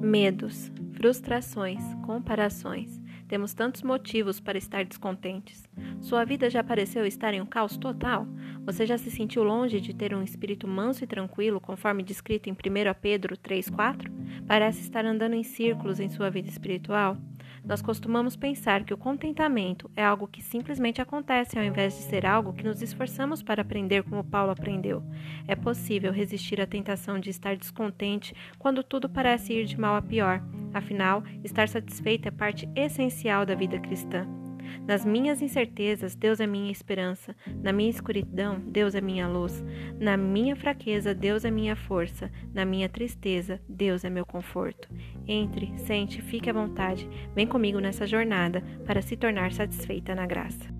Medos, frustrações, comparações. Temos tantos motivos para estar descontentes. Sua vida já pareceu estar em um caos total? Você já se sentiu longe de ter um espírito manso e tranquilo, conforme descrito em 1 Pedro 3,4? Parece estar andando em círculos em sua vida espiritual? Nós costumamos pensar que o contentamento é algo que simplesmente acontece ao invés de ser algo que nos esforçamos para aprender como Paulo aprendeu. É possível resistir à tentação de estar descontente quando tudo parece ir de mal a pior. Afinal, estar satisfeito é parte essencial da vida cristã. Nas minhas incertezas, Deus é minha esperança. Na minha escuridão, Deus é minha luz. Na minha fraqueza, Deus é minha força. Na minha tristeza, Deus é meu conforto. Entre, sente, fique à vontade. Vem comigo nessa jornada para se tornar satisfeita na graça.